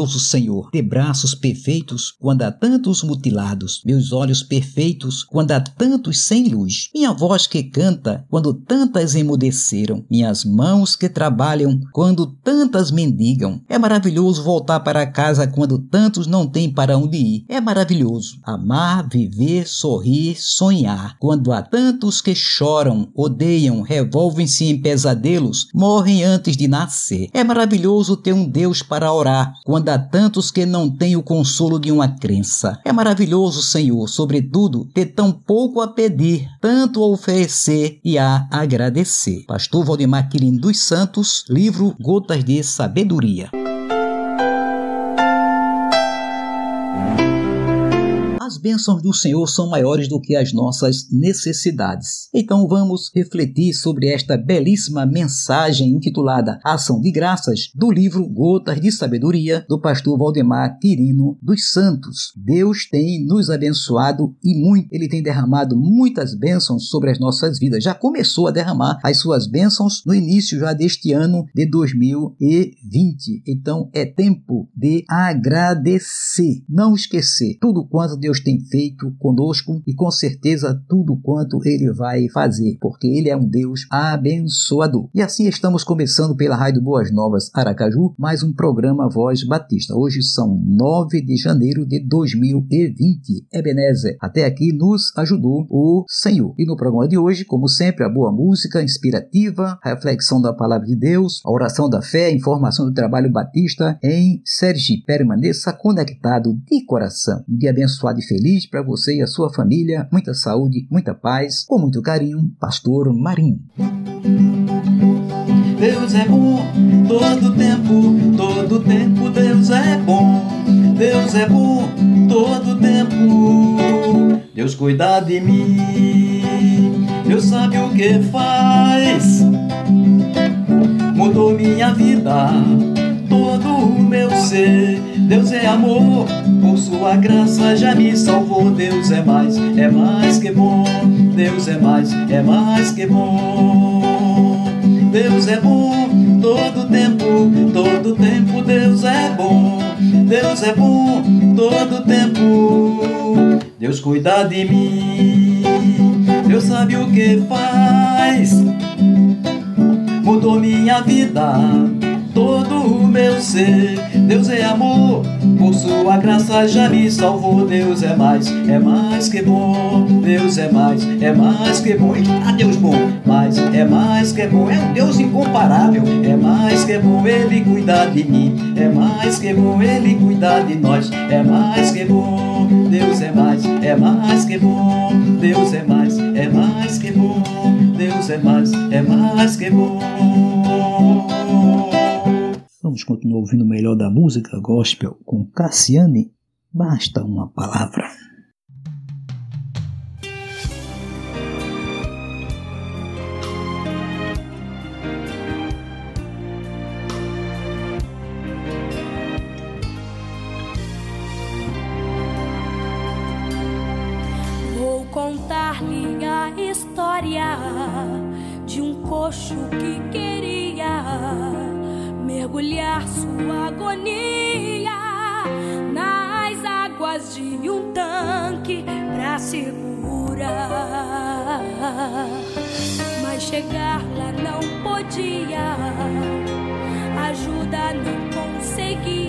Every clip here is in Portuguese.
Maravilhoso Senhor, ter braços perfeitos quando há tantos mutilados, meus olhos perfeitos quando há tantos sem luz, minha voz que canta quando tantas emudeceram, minhas mãos que trabalham quando tantas mendigam. É maravilhoso voltar para casa quando tantos não têm para onde ir. É maravilhoso amar, viver, sorrir, sonhar quando há tantos que choram, odeiam, revolvem-se em pesadelos, morrem antes de nascer. É maravilhoso ter um Deus para orar quando há tantos que não têm o consolo de uma crença. É maravilhoso, Senhor, sobretudo, ter tão pouco a pedir, tanto a oferecer e a agradecer. Pastor Valdemar Quirim dos Santos, livro Gotas de Sabedoria. Bênçãos do Senhor são maiores do que as nossas necessidades. Então vamos refletir sobre esta belíssima mensagem intitulada Ação de Graças do livro Gotas de Sabedoria do pastor Valdemar Quirino dos Santos. Deus tem nos abençoado e muito. Ele tem derramado muitas bênçãos sobre as nossas vidas. Já começou a derramar as suas bênçãos no início já deste ano de 2020. Então é tempo de agradecer, não esquecer tudo quanto Deus tem feito conosco e com certeza tudo quanto ele vai fazer, porque ele é um Deus abençoador. E assim estamos começando pela Rádio Boas Novas Aracaju, mais um programa Voz Batista. Hoje são 9 de janeiro de 2020. Ebenezer, até aqui nos ajudou o Senhor. E no programa de hoje, como sempre, a boa música inspirativa, a reflexão da palavra de Deus, a oração da fé, a informação do trabalho batista em Sergi. Permaneça conectado de coração. Um dia abençoado e feliz para você e a sua família. Muita saúde, muita paz. Com muito carinho, Pastor Marinho. Deus é bom todo tempo, todo tempo Deus é bom. Deus é bom todo tempo. Deus cuida de mim. Deus sabe o que faz. Mudou minha vida, todo o meu ser. Deus é amor por sua graça já me salvou. Deus é mais, é mais que bom. Deus é mais, é mais que bom. Deus é bom todo tempo, todo tempo Deus é bom. Deus é bom todo tempo. Deus cuida de mim. Deus sabe o que faz. Mudou minha vida, todo o meu ser. Deus é amor por sua graça já me salvou. Deus é mais, é mais que bom. Deus é mais, é mais que bom. Ah, Deus bom, mas é mais que bom. É um Deus incomparável. É mais que bom Ele cuidar de mim. É mais que bom Ele cuidar de nós. É mais que bom. Deus é mais, é mais que bom. Deus é mais, é mais que bom. Deus é mais, é mais que bom. Vamos continuar ouvindo o melhor da música gospel com Cassiane. Basta uma palavra. Vou contar-lhe a história de um coxo que queria mergulhar sua agonia nas águas de um tanque pra segurar. Mas chegar lá não podia, ajuda não conseguia.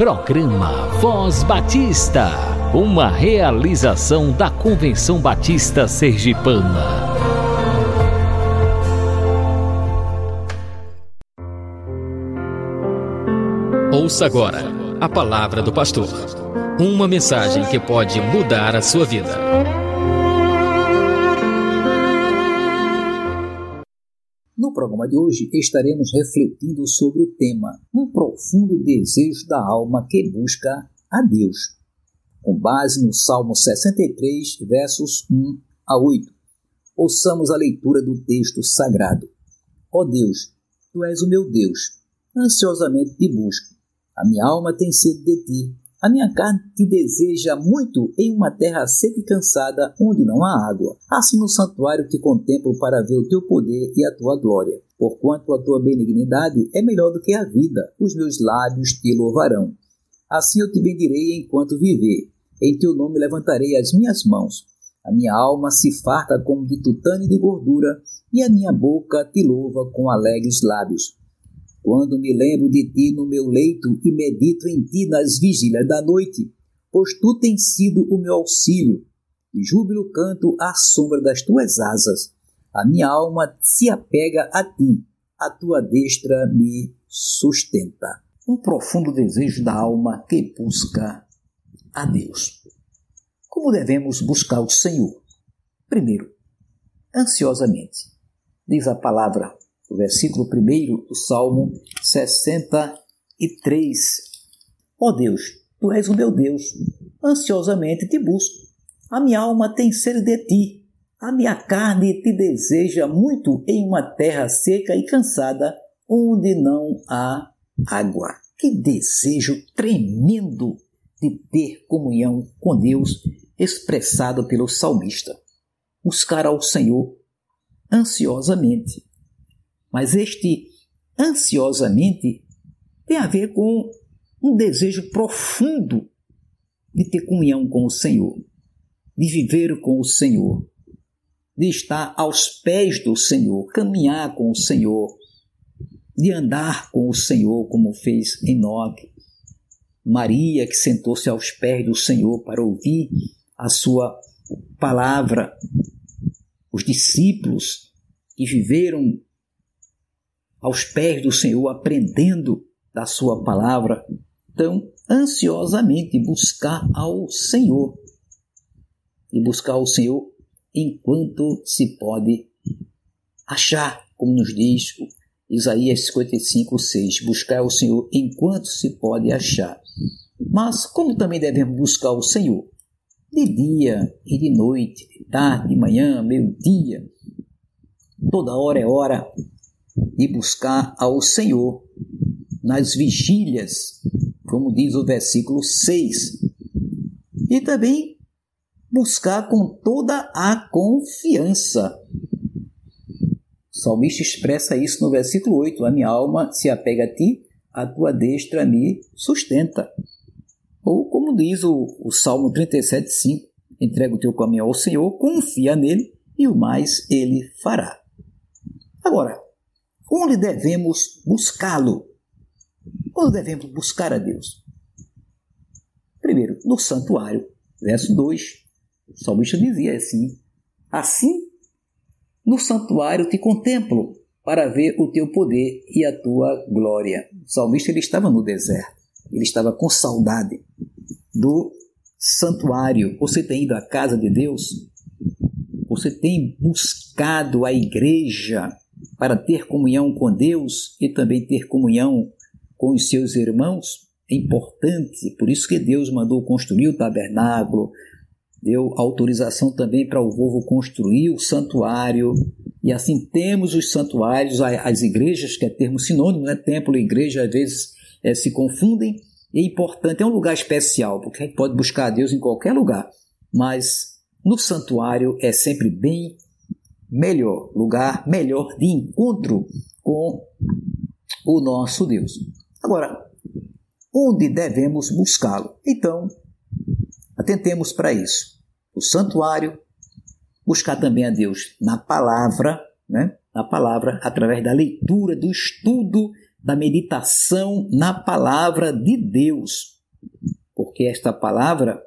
Programa Voz Batista, uma realização da Convenção Batista Sergipana. Ouça agora a palavra do pastor. Uma mensagem que pode mudar a sua vida. Programa de hoje estaremos refletindo sobre o tema Um profundo desejo da alma que busca a Deus, com base no Salmo 63, versos 1 a 8. Ouçamos a leitura do texto sagrado. Ó Deus, tu és o meu Deus, ansiosamente te busco. A minha alma tem sede de ti a minha carne te deseja muito em uma terra seca e cansada, onde não há água. Assim no santuário te contemplo para ver o teu poder e a tua glória. Porquanto a tua benignidade é melhor do que a vida, os meus lábios te louvarão. Assim eu te bendirei enquanto viver. Em teu nome levantarei as minhas mãos. A minha alma se farta como de tutano e de gordura, e a minha boca te louva com alegres lábios. Quando me lembro de ti no meu leito e medito em ti nas vigílias da noite, pois tu tens sido o meu auxílio, e júbilo canto à sombra das tuas asas. A minha alma se apega a ti, a tua destra me sustenta. Um profundo desejo da alma que busca a Deus. Como devemos buscar o Senhor? Primeiro, ansiosamente. Diz a palavra o versículo 1 do Salmo 63. Ó oh Deus, tu és o meu Deus, ansiosamente te busco. A minha alma tem sede de ti, a minha carne te deseja muito em uma terra seca e cansada, onde não há água. Que desejo tremendo de ter comunhão com Deus, expressado pelo salmista. Buscar ao Senhor ansiosamente mas este ansiosamente tem a ver com um desejo profundo de ter comunhão com o Senhor, de viver com o Senhor, de estar aos pés do Senhor, caminhar com o Senhor, de andar com o Senhor, como fez Enoque. Maria, que sentou-se aos pés do Senhor para ouvir a sua palavra, os discípulos que viveram aos pés do Senhor, aprendendo da Sua palavra, tão ansiosamente buscar ao Senhor. E buscar ao Senhor enquanto se pode achar, como nos diz Isaías 55, 6. Buscar ao Senhor enquanto se pode achar. Mas como também devemos buscar o Senhor? De dia e de noite, de tarde, de manhã, meio-dia. Toda hora é hora e buscar ao Senhor nas vigílias, como diz o versículo 6. E também buscar com toda a confiança. O salmista expressa isso no versículo 8: A minha alma se apega a ti, a tua destra me sustenta. Ou como diz o, o Salmo 37, 5: Entrega o teu caminho ao Senhor, confia nele e o mais ele fará. Agora, Onde devemos buscá-lo? Onde devemos buscar a Deus? Primeiro, no santuário. Verso 2. O salmista dizia assim: Assim, no santuário te contemplo para ver o teu poder e a tua glória. O salmista ele estava no deserto. Ele estava com saudade do santuário. Você tem ido à casa de Deus? Você tem buscado a igreja para ter comunhão com Deus e também ter comunhão com os seus irmãos é importante, por isso que Deus mandou construir o tabernáculo, deu autorização também para o povo construir o santuário. E assim temos os santuários, as igrejas, que é termo sinônimo, né? Templo e igreja às vezes é, se confundem. É importante, é um lugar especial, porque a gente pode buscar a Deus em qualquer lugar, mas no santuário é sempre bem melhor, lugar melhor de encontro com o nosso Deus. Agora, onde devemos buscá-lo? Então, atentemos para isso. O santuário, buscar também a Deus na palavra, né? na palavra, através da leitura, do estudo, da meditação na palavra de Deus. Porque esta palavra,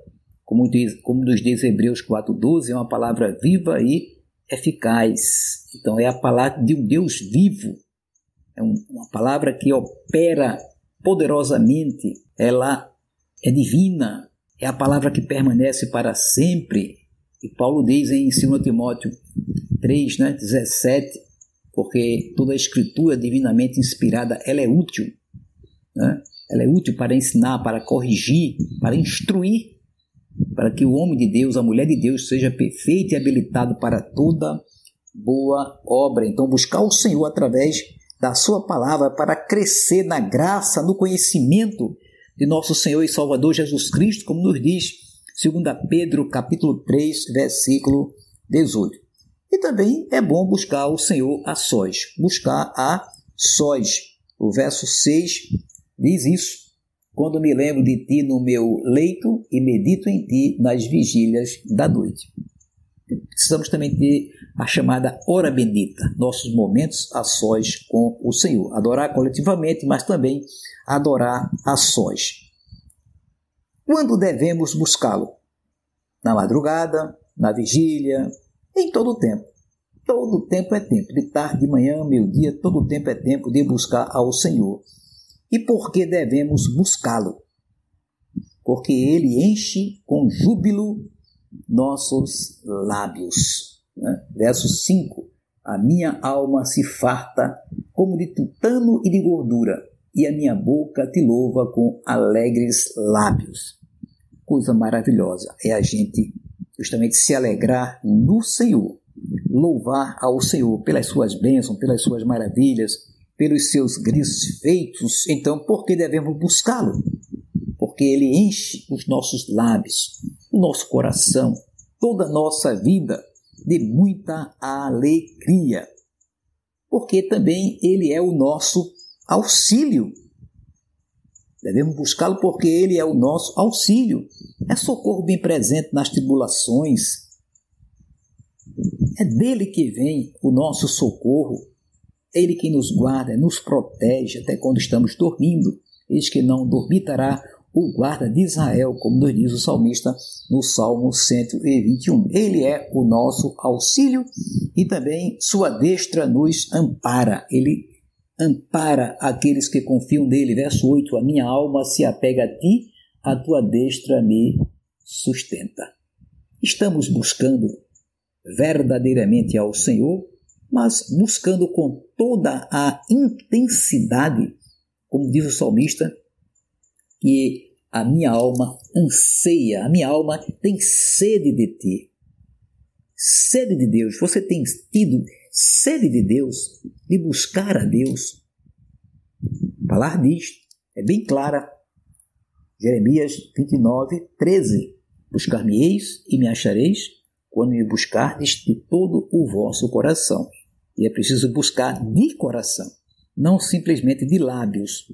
como, diz, como nos diz Hebreus 4,12, é uma palavra viva e eficaz. Então, é a palavra de um Deus vivo. É uma palavra que opera poderosamente, ela é divina, é a palavra que permanece para sempre. E Paulo diz em 2 Timóteo 3, né, 17, porque toda a escritura divinamente inspirada, ela é útil. Né? Ela é útil para ensinar, para corrigir, para instruir, para que o homem de Deus, a mulher de Deus, seja perfeito e habilitado para toda boa obra. Então, buscar o Senhor através da sua palavra para crescer na graça, no conhecimento de nosso Senhor e Salvador Jesus Cristo, como nos diz 2 Pedro capítulo 3, versículo 18. E também é bom buscar o Senhor a sós, buscar a sós. O verso 6 diz isso. Quando me lembro de ti no meu leito e medito em ti nas vigílias da noite. Precisamos também ter a chamada hora bendita, nossos momentos a sós com o Senhor. Adorar coletivamente, mas também adorar a sós. Quando devemos buscá-lo? Na madrugada, na vigília, em todo o tempo. Todo tempo é tempo, de tarde, de manhã, meio-dia, todo tempo é tempo de buscar ao Senhor. E por que devemos buscá-lo? Porque ele enche com júbilo nossos lábios. Né? Verso 5: A minha alma se farta como de tutano e de gordura, e a minha boca te louva com alegres lábios. Coisa maravilhosa é a gente justamente se alegrar no Senhor, louvar ao Senhor pelas suas bênçãos, pelas suas maravilhas, pelos seus grandes feitos. Então, por que devemos buscá-lo? Porque ele enche os nossos lábios, o nosso coração, toda a nossa vida de muita alegria. Porque também ele é o nosso auxílio. Devemos buscá-lo porque ele é o nosso auxílio. É socorro bem presente nas tribulações. É dele que vem o nosso socorro. Ele que nos guarda, nos protege até quando estamos dormindo. Eis que não dormitará o guarda de Israel, como nos diz o salmista no Salmo 121. Ele é o nosso auxílio e também sua destra nos ampara. Ele ampara aqueles que confiam nele. Verso 8: A minha alma se apega a ti, a tua destra me sustenta. Estamos buscando verdadeiramente ao Senhor, mas buscando com toda a intensidade, como diz o salmista, que a minha alma anseia, a minha alma tem sede de ti. Sede de Deus. Você tem tido sede de Deus, de buscar a Deus. A palavra diz, é bem clara. Jeremias 29, 13. Buscar-me-eis e me achareis quando me buscardes de todo o vosso coração. E é preciso buscar de coração, não simplesmente de lábios,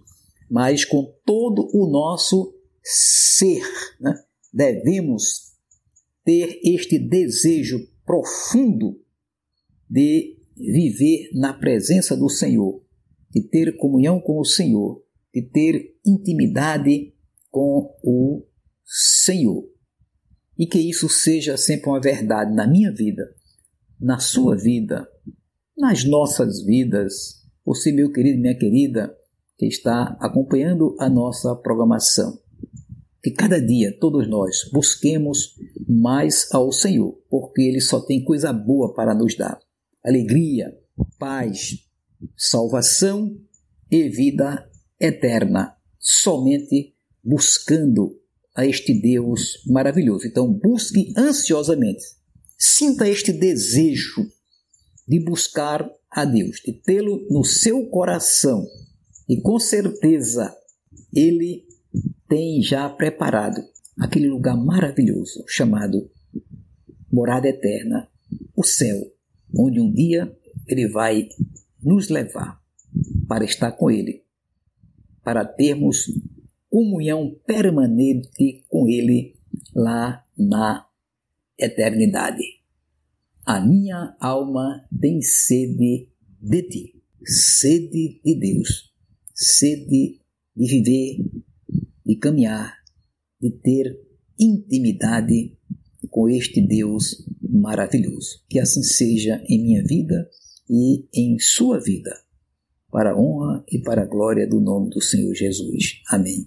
mas com todo o nosso ser. Né? Devemos ter este desejo profundo de viver na presença do Senhor, de ter comunhão com o Senhor, de ter intimidade com o Senhor. E que isso seja sempre uma verdade na minha vida, na sua vida, nas nossas vidas. Você, meu querido, minha querida, que está acompanhando a nossa programação. Que cada dia todos nós busquemos mais ao Senhor, porque Ele só tem coisa boa para nos dar: alegria, paz, salvação e vida eterna, somente buscando a este Deus maravilhoso. Então, busque ansiosamente. Sinta este desejo de buscar a Deus, de tê-lo no seu coração. E com certeza ele tem já preparado aquele lugar maravilhoso chamado morada eterna, o céu, onde um dia ele vai nos levar para estar com ele, para termos comunhão permanente com ele lá na eternidade. A minha alma tem sede de ti, sede de Deus, sede de viver, de caminhar, de ter intimidade com este Deus maravilhoso. Que assim seja em minha vida e em sua vida, para a honra e para a glória do nome do Senhor Jesus. Amém.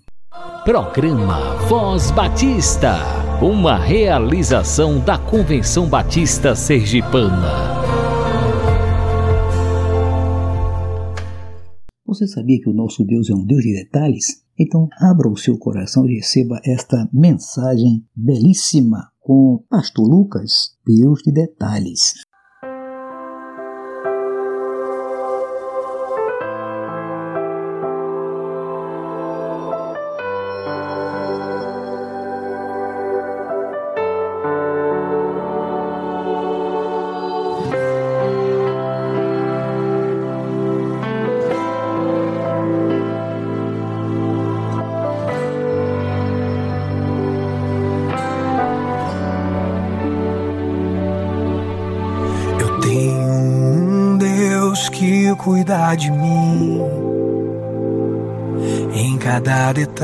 Programa Voz Batista, uma realização da Convenção Batista Sergipana. Você sabia que o nosso Deus é um Deus de detalhes? Então, abra o seu coração e receba esta mensagem belíssima com Pastor Lucas, Deus de detalhes. Cuidar de mim em cada detalhe.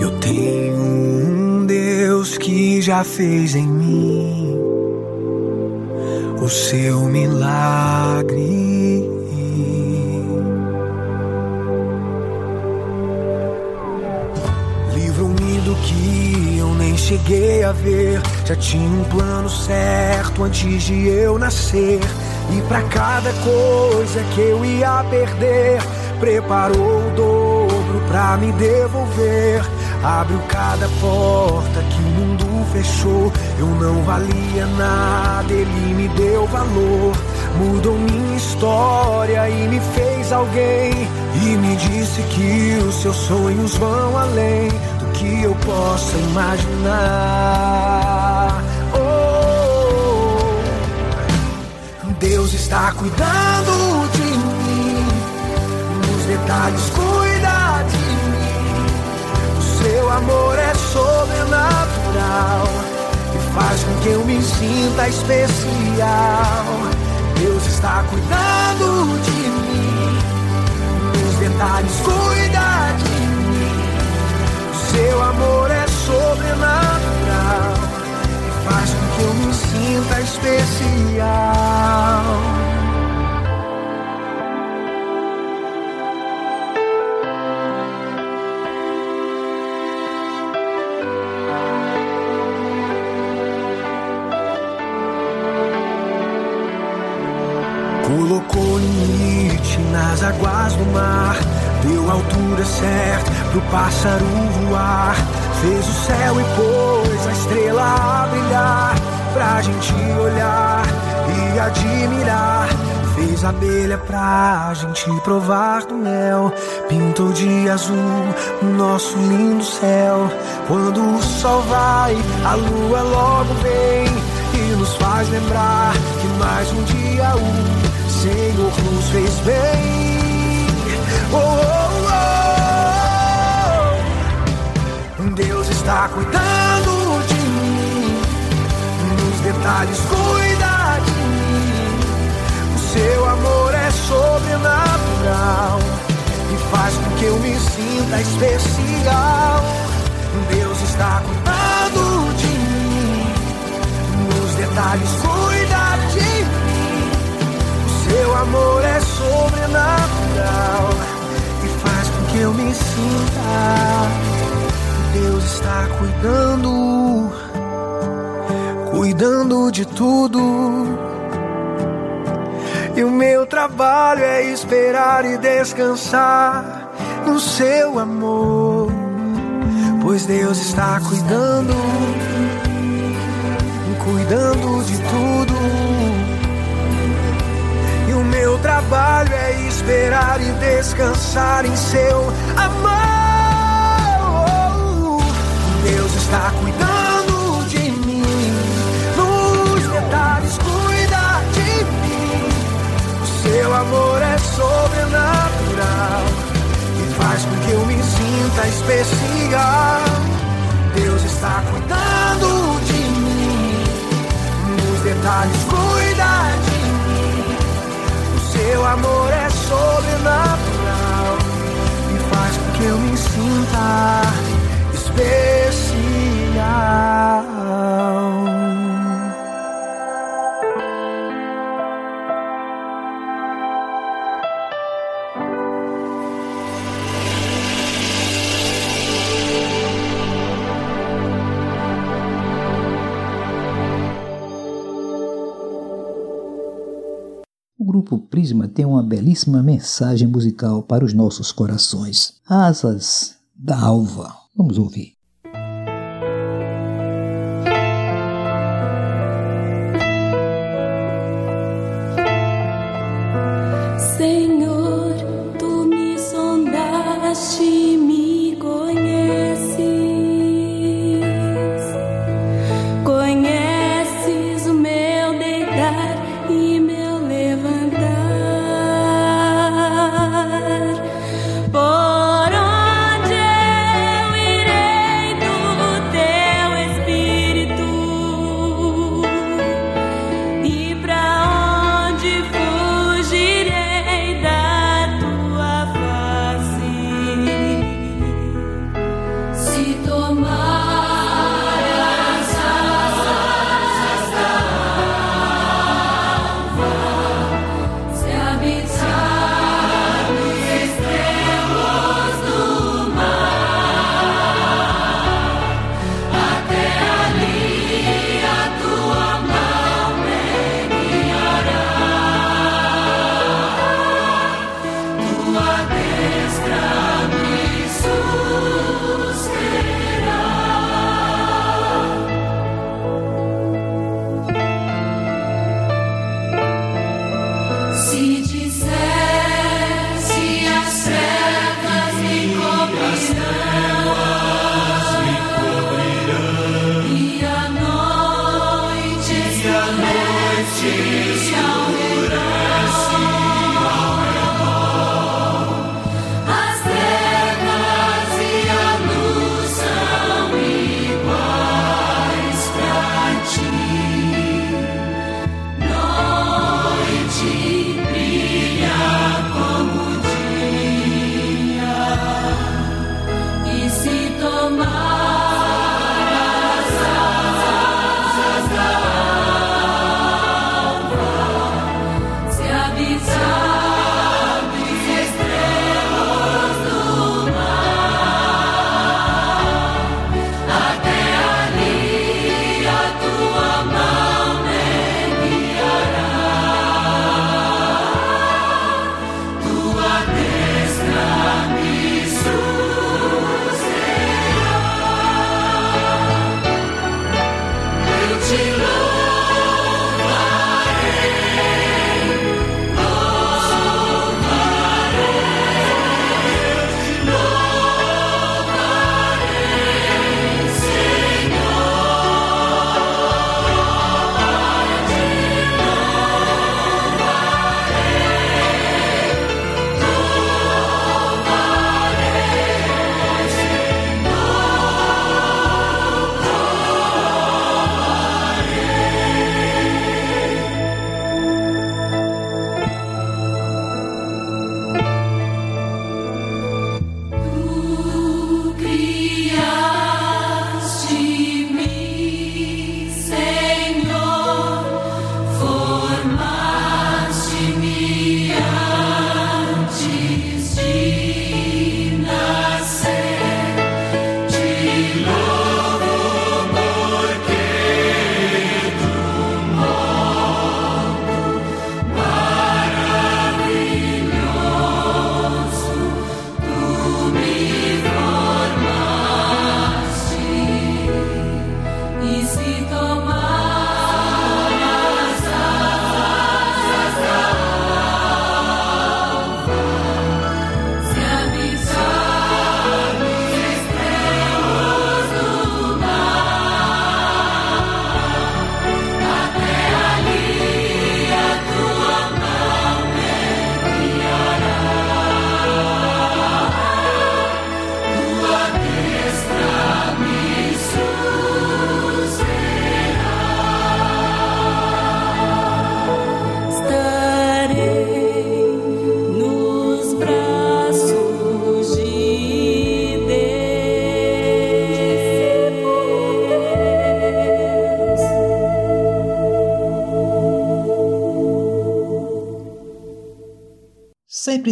Eu tenho um Deus que já fez em mim o seu milagre. Cheguei a ver. Já tinha um plano certo antes de eu nascer. E para cada coisa que eu ia perder, preparou o dobro pra me devolver. Abriu cada porta que o mundo fechou. Eu não valia nada, ele me deu valor. Mudou minha história e me fez alguém. E me disse que os seus sonhos vão além que eu possa imaginar. Oh, Deus está cuidando de mim, nos detalhes cuida de mim. O seu amor é sobrenatural e faz com que eu me sinta especial. Deus está cuidando de mim, nos detalhes cuida de mim. Seu amor é sobrenatural e faz com que eu me sinta especial. Colocou limite nas águas do mar, deu altura certa pro pássaro voar. Fez o céu e pôs a estrela a brilhar, pra gente olhar e admirar. Fez a abelha pra gente provar do mel, pintou de azul o nosso lindo céu. Quando o sol vai, a lua logo vem e nos faz lembrar que mais um dia o Senhor nos fez bem. Oh, oh, oh. Deus está cuidando de mim, nos detalhes cuida de mim. O seu amor é sobrenatural e faz com que eu me sinta especial. Deus está cuidando de mim, nos detalhes cuida de mim. Seu amor é sobrenatural sinta. Deus está cuidando, cuidando de tudo. E o meu trabalho é esperar e descansar no seu amor. Pois Deus está cuidando, cuidando de tudo. Trabalho é esperar e descansar em seu amor. Deus está cuidando de mim, nos detalhes cuida de mim. O seu amor é sobrenatural e faz com que eu me sinta especial. Deus está cuidando de mim, nos detalhes cuida seu amor é sobrenatural e faz com que eu me sinta especial. Grupo Prisma tem uma belíssima mensagem musical para os nossos corações. Asas da Alva. Vamos ouvir.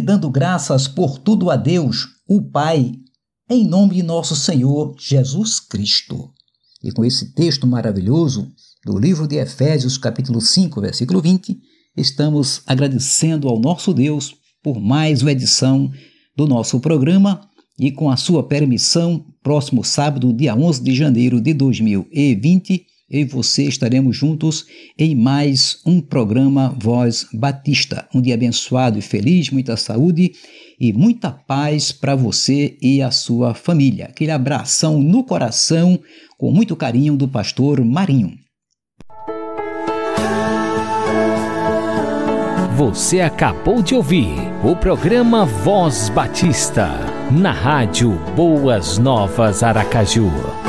Dando graças por tudo a Deus, o Pai, em nome de nosso Senhor Jesus Cristo. E com esse texto maravilhoso do livro de Efésios, capítulo 5, versículo 20, estamos agradecendo ao nosso Deus por mais uma edição do nosso programa e com a sua permissão, próximo sábado, dia 11 de janeiro de 2020, e você estaremos juntos em mais um programa Voz Batista. Um dia abençoado e feliz, muita saúde e muita paz para você e a sua família. Aquele abração no coração, com muito carinho, do pastor Marinho. Você acabou de ouvir o programa Voz Batista, na rádio Boas Novas Aracaju